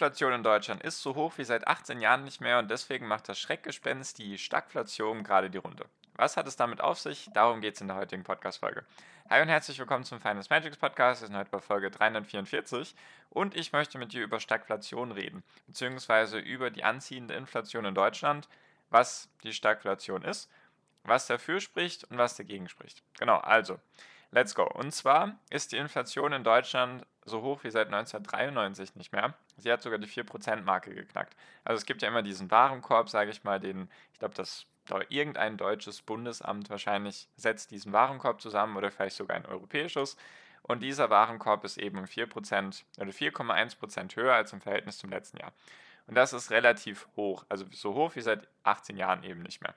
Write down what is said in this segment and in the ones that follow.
Inflation in Deutschland ist so hoch wie seit 18 Jahren nicht mehr und deswegen macht das Schreckgespenst, die Stagflation, gerade die Runde. Was hat es damit auf sich? Darum geht es in der heutigen Podcast-Folge. Hi und herzlich willkommen zum Finance Magics Podcast. Wir sind heute bei Folge 344 und ich möchte mit dir über Stagflation reden, beziehungsweise über die anziehende Inflation in Deutschland, was die Stagflation ist, was dafür spricht und was dagegen spricht. Genau, also, let's go. Und zwar ist die Inflation in Deutschland so hoch wie seit 1993 nicht mehr. Sie hat sogar die 4%-Marke geknackt. Also es gibt ja immer diesen Warenkorb, sage ich mal, den, ich glaube, das irgendein deutsches Bundesamt wahrscheinlich setzt diesen Warenkorb zusammen oder vielleicht sogar ein europäisches. Und dieser Warenkorb ist eben um 4% oder 4,1% höher als im Verhältnis zum letzten Jahr. Und das ist relativ hoch, also so hoch wie seit 18 Jahren eben nicht mehr.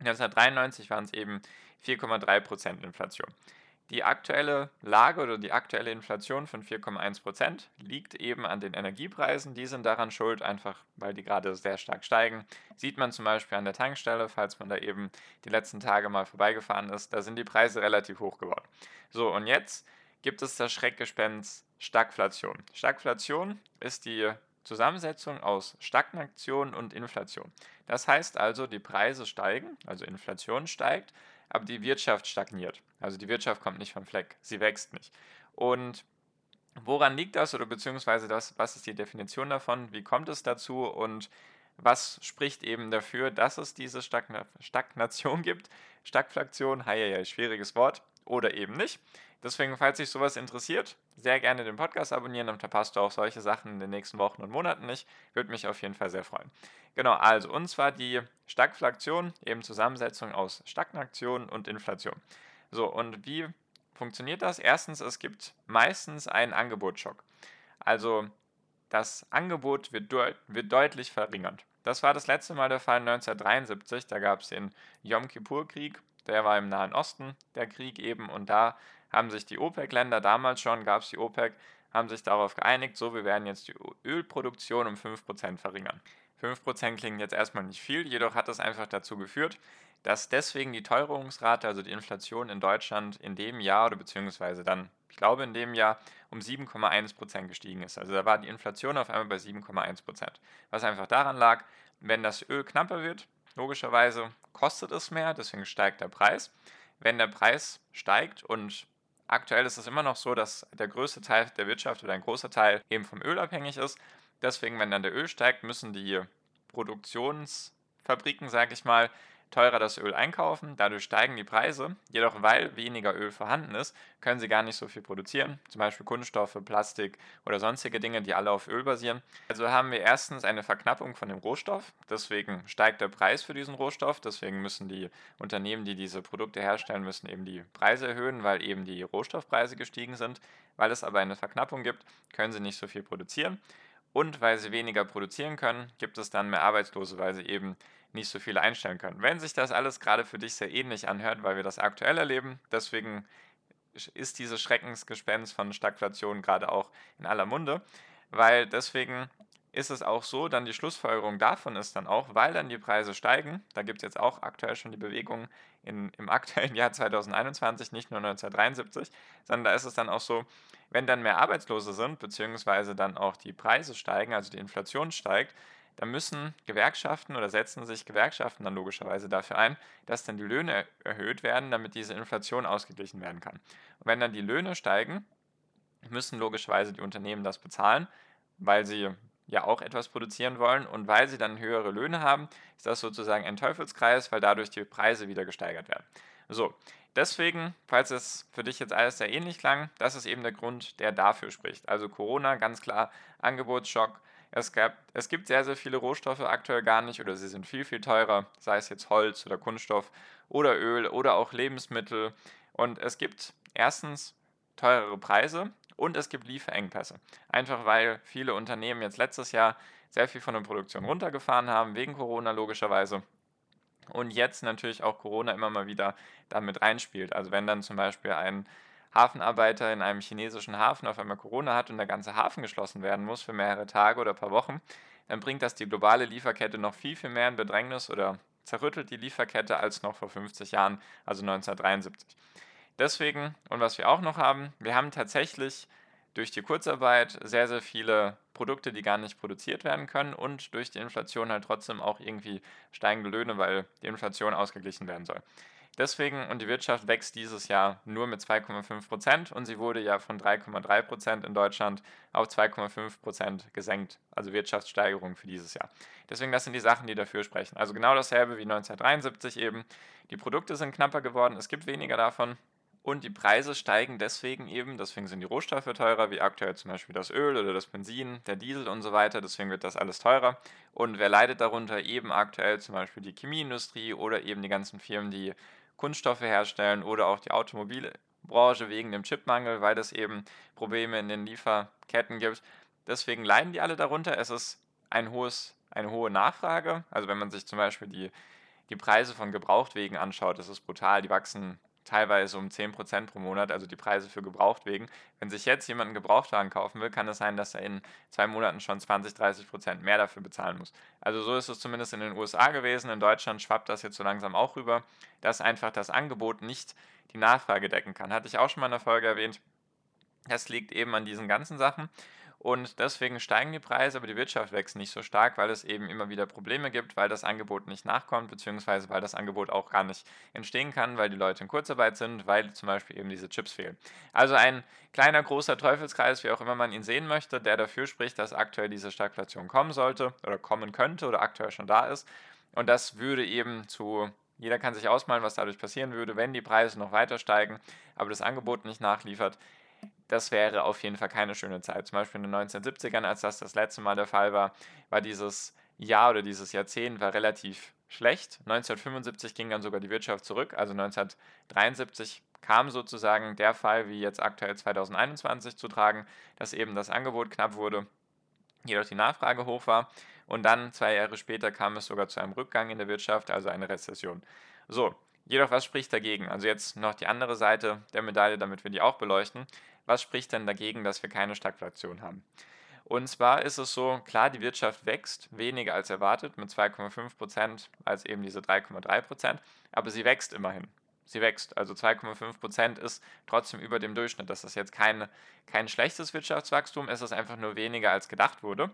1993 waren es eben 4,3% Inflation. Die aktuelle Lage oder die aktuelle Inflation von 4,1% liegt eben an den Energiepreisen. Die sind daran schuld, einfach weil die gerade sehr stark steigen. Sieht man zum Beispiel an der Tankstelle, falls man da eben die letzten Tage mal vorbeigefahren ist, da sind die Preise relativ hoch geworden. So, und jetzt gibt es das Schreckgespenst Stagflation. Stagflation ist die Zusammensetzung aus Stagnation und Inflation. Das heißt also, die Preise steigen, also Inflation steigt, aber die Wirtschaft stagniert. Also die Wirtschaft kommt nicht vom Fleck, sie wächst nicht. Und woran liegt das oder beziehungsweise das, was ist die Definition davon, wie kommt es dazu und was spricht eben dafür, dass es diese Stagna Stagnation gibt? Stagflation, hei, hei, schwieriges Wort oder eben nicht. Deswegen, falls dich sowas interessiert, sehr gerne den Podcast abonnieren, dann verpasst du auch solche Sachen in den nächsten Wochen und Monaten nicht. Würde mich auf jeden Fall sehr freuen. Genau, also und zwar die Stagflation, eben Zusammensetzung aus Stagnation und Inflation. So, und wie funktioniert das? Erstens, es gibt meistens einen Angebotsschock. Also das Angebot wird, deut wird deutlich verringert. Das war das letzte Mal der Fall 1973, da gab es den Yom Kippur-Krieg, der war im Nahen Osten, der Krieg eben, und da haben sich die OPEC-Länder, damals schon gab es die OPEC, haben sich darauf geeinigt, so wir werden jetzt die Ölproduktion um 5% verringern. 5% klingen jetzt erstmal nicht viel, jedoch hat das einfach dazu geführt, dass deswegen die Teuerungsrate, also die Inflation in Deutschland in dem Jahr oder beziehungsweise dann, ich glaube in dem Jahr, um 7,1% gestiegen ist. Also da war die Inflation auf einmal bei 7,1%. Was einfach daran lag, wenn das Öl knapper wird, logischerweise kostet es mehr, deswegen steigt der Preis. Wenn der Preis steigt und Aktuell ist es immer noch so, dass der größte Teil der Wirtschaft oder ein großer Teil eben vom Öl abhängig ist. Deswegen, wenn dann der Öl steigt, müssen die Produktionsfabriken, sage ich mal, teurer das Öl einkaufen, dadurch steigen die Preise. Jedoch, weil weniger Öl vorhanden ist, können sie gar nicht so viel produzieren, zum Beispiel Kunststoffe, Plastik oder sonstige Dinge, die alle auf Öl basieren. Also haben wir erstens eine Verknappung von dem Rohstoff, deswegen steigt der Preis für diesen Rohstoff, deswegen müssen die Unternehmen, die diese Produkte herstellen, müssen eben die Preise erhöhen, weil eben die Rohstoffpreise gestiegen sind. Weil es aber eine Verknappung gibt, können sie nicht so viel produzieren. Und weil sie weniger produzieren können, gibt es dann mehr Arbeitslose, weil sie eben nicht so viele einstellen können. Wenn sich das alles gerade für dich sehr ähnlich anhört, weil wir das aktuell erleben, deswegen ist dieses Schreckensgespenst von Stagflation gerade auch in aller Munde, weil deswegen ist es auch so, dann die Schlussfolgerung davon ist dann auch, weil dann die Preise steigen, da gibt es jetzt auch aktuell schon die Bewegung in, im aktuellen Jahr 2021, nicht nur 1973, sondern da ist es dann auch so, wenn dann mehr Arbeitslose sind, beziehungsweise dann auch die Preise steigen, also die Inflation steigt, da müssen Gewerkschaften oder setzen sich Gewerkschaften dann logischerweise dafür ein, dass dann die Löhne erhöht werden, damit diese Inflation ausgeglichen werden kann. Und wenn dann die Löhne steigen, müssen logischerweise die Unternehmen das bezahlen, weil sie ja auch etwas produzieren wollen und weil sie dann höhere Löhne haben, ist das sozusagen ein Teufelskreis, weil dadurch die Preise wieder gesteigert werden. So, deswegen, falls es für dich jetzt alles sehr ähnlich klang, das ist eben der Grund, der dafür spricht. Also Corona, ganz klar, Angebotsschock, es, gab, es gibt sehr, sehr viele Rohstoffe aktuell gar nicht oder sie sind viel, viel teurer, sei es jetzt Holz oder Kunststoff oder Öl oder auch Lebensmittel. Und es gibt erstens teurere Preise und es gibt Lieferengpässe. Einfach weil viele Unternehmen jetzt letztes Jahr sehr viel von der Produktion runtergefahren haben, wegen Corona logischerweise. Und jetzt natürlich auch Corona immer mal wieder damit reinspielt. Also wenn dann zum Beispiel ein Hafenarbeiter in einem chinesischen Hafen auf einmal Corona hat und der ganze Hafen geschlossen werden muss für mehrere Tage oder paar Wochen, dann bringt das die globale Lieferkette noch viel, viel mehr in Bedrängnis oder zerrüttelt die Lieferkette als noch vor 50 Jahren, also 1973. Deswegen, und was wir auch noch haben, wir haben tatsächlich durch die Kurzarbeit sehr, sehr viele Produkte, die gar nicht produziert werden können und durch die Inflation halt trotzdem auch irgendwie steigende Löhne, weil die Inflation ausgeglichen werden soll. Deswegen, und die Wirtschaft wächst dieses Jahr nur mit 2,5 Prozent und sie wurde ja von 3,3 Prozent in Deutschland auf 2,5 Prozent gesenkt, also Wirtschaftssteigerung für dieses Jahr. Deswegen, das sind die Sachen, die dafür sprechen. Also genau dasselbe wie 1973 eben. Die Produkte sind knapper geworden, es gibt weniger davon, und die Preise steigen deswegen eben, deswegen sind die Rohstoffe teurer, wie aktuell zum Beispiel das Öl oder das Benzin, der Diesel und so weiter, deswegen wird das alles teurer. Und wer leidet darunter? Eben aktuell zum Beispiel die Chemieindustrie oder eben die ganzen Firmen, die Kunststoffe herstellen oder auch die Automobilbranche wegen dem Chipmangel, weil es eben Probleme in den Lieferketten gibt. Deswegen leiden die alle darunter. Es ist ein hohes, eine hohe Nachfrage. Also wenn man sich zum Beispiel die, die Preise von Gebrauchtwegen anschaut, das ist brutal. Die wachsen teilweise um 10% pro Monat, also die Preise für Gebrauchtwegen. Wenn sich jetzt jemand einen Gebrauchtwagen kaufen will, kann es sein, dass er in zwei Monaten schon 20, 30% mehr dafür bezahlen muss. Also so ist es zumindest in den USA gewesen. In Deutschland schwappt das jetzt so langsam auch rüber, dass einfach das Angebot nicht die Nachfrage decken kann. Hatte ich auch schon mal in der Folge erwähnt. Das liegt eben an diesen ganzen Sachen. Und deswegen steigen die Preise, aber die Wirtschaft wächst nicht so stark, weil es eben immer wieder Probleme gibt, weil das Angebot nicht nachkommt, beziehungsweise weil das Angebot auch gar nicht entstehen kann, weil die Leute in Kurzarbeit sind, weil zum Beispiel eben diese Chips fehlen. Also ein kleiner, großer Teufelskreis, wie auch immer man ihn sehen möchte, der dafür spricht, dass aktuell diese Stagflation kommen sollte oder kommen könnte oder aktuell schon da ist. Und das würde eben zu jeder kann sich ausmalen, was dadurch passieren würde, wenn die Preise noch weiter steigen, aber das Angebot nicht nachliefert das wäre auf jeden Fall keine schöne Zeit. Zum Beispiel in den 1970ern, als das das letzte Mal der Fall war, war dieses Jahr oder dieses Jahrzehnt war relativ schlecht. 1975 ging dann sogar die Wirtschaft zurück. Also 1973 kam sozusagen der Fall, wie jetzt aktuell 2021 zu tragen, dass eben das Angebot knapp wurde, jedoch die Nachfrage hoch war. Und dann, zwei Jahre später, kam es sogar zu einem Rückgang in der Wirtschaft, also eine Rezession. So, jedoch was spricht dagegen? Also jetzt noch die andere Seite der Medaille, damit wir die auch beleuchten was spricht denn dagegen, dass wir keine Stagflation haben? Und zwar ist es so, klar, die Wirtschaft wächst weniger als erwartet, mit 2,5 Prozent als eben diese 3,3 Prozent, aber sie wächst immerhin. Sie wächst. Also 2,5 Prozent ist trotzdem über dem Durchschnitt. Das ist jetzt kein, kein schlechtes Wirtschaftswachstum, es ist einfach nur weniger als gedacht wurde.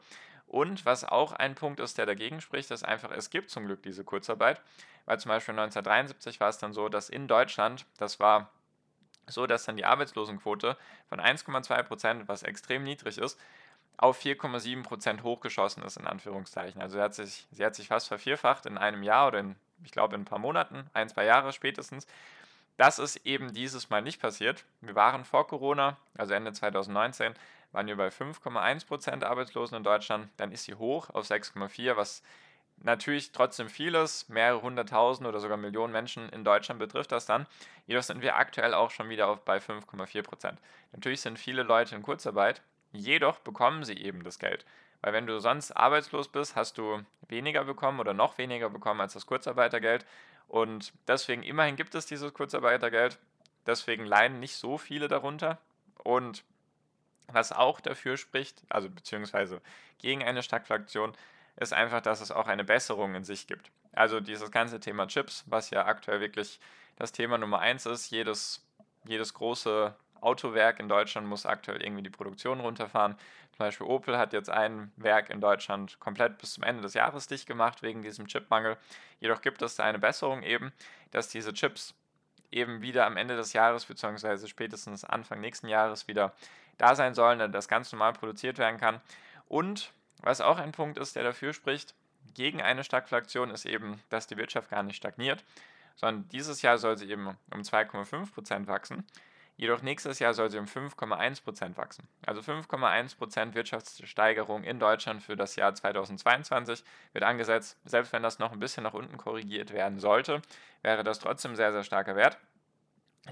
Und was auch ein Punkt ist, der dagegen spricht, ist einfach, es gibt zum Glück diese Kurzarbeit, weil zum Beispiel 1973 war es dann so, dass in Deutschland, das war so dass dann die Arbeitslosenquote von 1,2 Prozent, was extrem niedrig ist, auf 4,7 Prozent hochgeschossen ist, in Anführungszeichen. Also sie hat, sich, sie hat sich fast vervierfacht in einem Jahr oder in, ich glaube, in ein paar Monaten, ein, zwei Jahre spätestens. Das ist eben dieses Mal nicht passiert. Wir waren vor Corona, also Ende 2019, waren wir bei 5,1 Prozent Arbeitslosen in Deutschland. Dann ist sie hoch auf 6,4, was natürlich trotzdem vieles, mehrere hunderttausend oder sogar Millionen Menschen in Deutschland betrifft das dann. Jedoch sind wir aktuell auch schon wieder auf bei 5,4 Prozent. Natürlich sind viele Leute in Kurzarbeit, jedoch bekommen sie eben das Geld. Weil wenn du sonst arbeitslos bist, hast du weniger bekommen oder noch weniger bekommen als das Kurzarbeitergeld. Und deswegen immerhin gibt es dieses Kurzarbeitergeld. Deswegen leiden nicht so viele darunter. Und was auch dafür spricht, also beziehungsweise gegen eine Stagflation, ist einfach, dass es auch eine Besserung in sich gibt. Also dieses ganze Thema Chips, was ja aktuell wirklich das Thema Nummer eins ist, jedes, jedes große Autowerk in Deutschland muss aktuell irgendwie die Produktion runterfahren. Zum Beispiel Opel hat jetzt ein Werk in Deutschland komplett bis zum Ende des Jahres dicht gemacht wegen diesem Chipmangel. Jedoch gibt es da eine Besserung eben, dass diese Chips eben wieder am Ende des Jahres bzw. spätestens Anfang nächsten Jahres wieder da sein sollen, dass ganz normal produziert werden kann. Und was auch ein Punkt ist, der dafür spricht, gegen eine Stagflation ist eben, dass die Wirtschaft gar nicht stagniert, sondern dieses Jahr soll sie eben um 2,5% wachsen. Jedoch nächstes Jahr soll sie um 5,1% wachsen. Also 5,1% Wirtschaftssteigerung in Deutschland für das Jahr 2022 wird angesetzt. Selbst wenn das noch ein bisschen nach unten korrigiert werden sollte, wäre das trotzdem sehr, sehr starker Wert.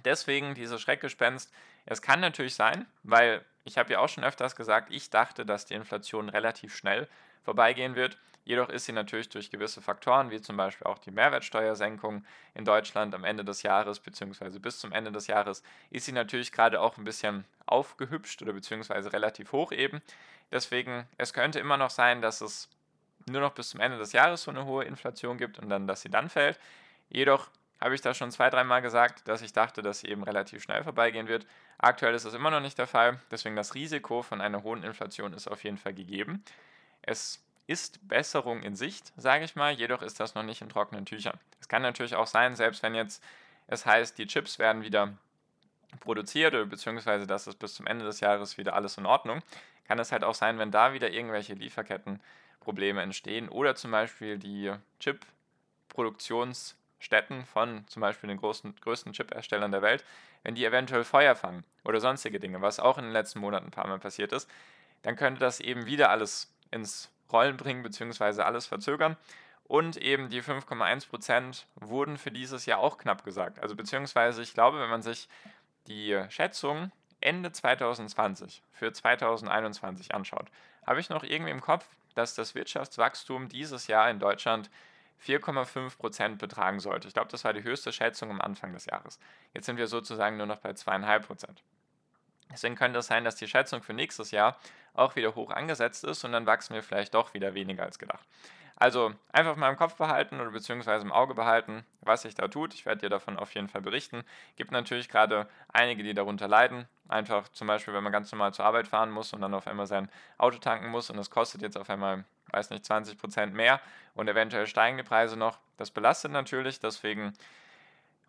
Deswegen dieses Schreckgespenst, Es kann natürlich sein, weil ich habe ja auch schon öfters gesagt, ich dachte, dass die Inflation relativ schnell vorbeigehen wird. Jedoch ist sie natürlich durch gewisse Faktoren, wie zum Beispiel auch die Mehrwertsteuersenkung in Deutschland am Ende des Jahres, beziehungsweise bis zum Ende des Jahres, ist sie natürlich gerade auch ein bisschen aufgehübscht oder beziehungsweise relativ hoch eben. Deswegen, es könnte immer noch sein, dass es nur noch bis zum Ende des Jahres so eine hohe Inflation gibt und dann, dass sie dann fällt. Jedoch habe ich da schon zwei, dreimal gesagt, dass ich dachte, dass sie eben relativ schnell vorbeigehen wird. Aktuell ist das immer noch nicht der Fall, deswegen das Risiko von einer hohen Inflation ist auf jeden Fall gegeben. Es ist Besserung in Sicht, sage ich mal, jedoch ist das noch nicht in trockenen Tüchern. Es kann natürlich auch sein, selbst wenn jetzt es heißt, die Chips werden wieder produziert oder beziehungsweise dass es bis zum Ende des Jahres wieder alles in Ordnung, kann es halt auch sein, wenn da wieder irgendwelche Lieferkettenprobleme entstehen oder zum Beispiel die Chip-Produktionsstätten von zum Beispiel den großen, größten Chip-Herstellern der Welt, wenn die eventuell Feuer fangen oder sonstige Dinge, was auch in den letzten Monaten ein paar Mal passiert ist, dann könnte das eben wieder alles ins Rollen bringen bzw. alles verzögern. Und eben die 5,1% wurden für dieses Jahr auch knapp gesagt. Also beziehungsweise ich glaube, wenn man sich die Schätzung Ende 2020 für 2021 anschaut, habe ich noch irgendwie im Kopf, dass das Wirtschaftswachstum dieses Jahr in Deutschland 4,5% betragen sollte. Ich glaube, das war die höchste Schätzung am Anfang des Jahres. Jetzt sind wir sozusagen nur noch bei 2,5%. Deswegen könnte es sein, dass die Schätzung für nächstes Jahr auch wieder hoch angesetzt ist und dann wachsen wir vielleicht doch wieder weniger als gedacht. Also einfach mal im Kopf behalten oder beziehungsweise im Auge behalten, was sich da tut. Ich werde dir davon auf jeden Fall berichten. Gibt natürlich gerade einige, die darunter leiden. Einfach zum Beispiel, wenn man ganz normal zur Arbeit fahren muss und dann auf einmal sein Auto tanken muss und das kostet jetzt auf einmal, weiß nicht, 20 Prozent mehr und eventuell steigen die Preise noch. Das belastet natürlich, deswegen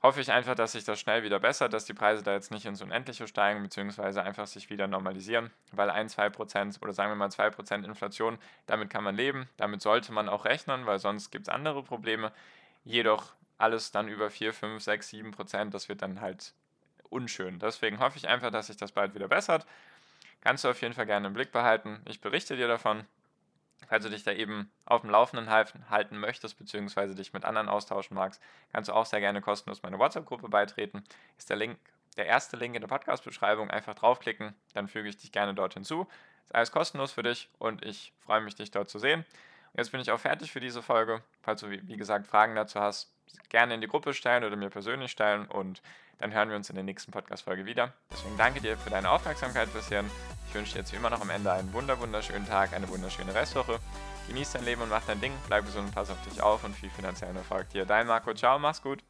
hoffe ich einfach, dass sich das schnell wieder bessert, dass die Preise da jetzt nicht ins Unendliche steigen, beziehungsweise einfach sich wieder normalisieren, weil 1, 2 Prozent oder sagen wir mal 2 Prozent Inflation, damit kann man leben, damit sollte man auch rechnen, weil sonst gibt es andere Probleme. Jedoch alles dann über 4, 5, 6, 7 Prozent, das wird dann halt unschön. Deswegen hoffe ich einfach, dass sich das bald wieder bessert. Kannst du auf jeden Fall gerne im Blick behalten. Ich berichte dir davon. Falls du dich da eben auf dem Laufenden halten möchtest, beziehungsweise dich mit anderen austauschen magst, kannst du auch sehr gerne kostenlos meine WhatsApp-Gruppe beitreten. Ist der Link, der erste Link in der Podcast-Beschreibung. Einfach draufklicken, dann füge ich dich gerne dort hinzu. Ist alles kostenlos für dich und ich freue mich, dich dort zu sehen. Jetzt bin ich auch fertig für diese Folge. Falls du, wie gesagt, Fragen dazu hast, gerne in die Gruppe stellen oder mir persönlich stellen und dann hören wir uns in der nächsten Podcast-Folge wieder. Deswegen danke dir für deine Aufmerksamkeit bisher. Ich wünsche dir jetzt wie immer noch am Ende einen wunder wunderschönen Tag, eine wunderschöne Restwoche. Genieß dein Leben und mach dein Ding, bleib gesund und pass auf dich auf und viel finanziellen Erfolg dir. Dein Marco, ciao, mach's gut.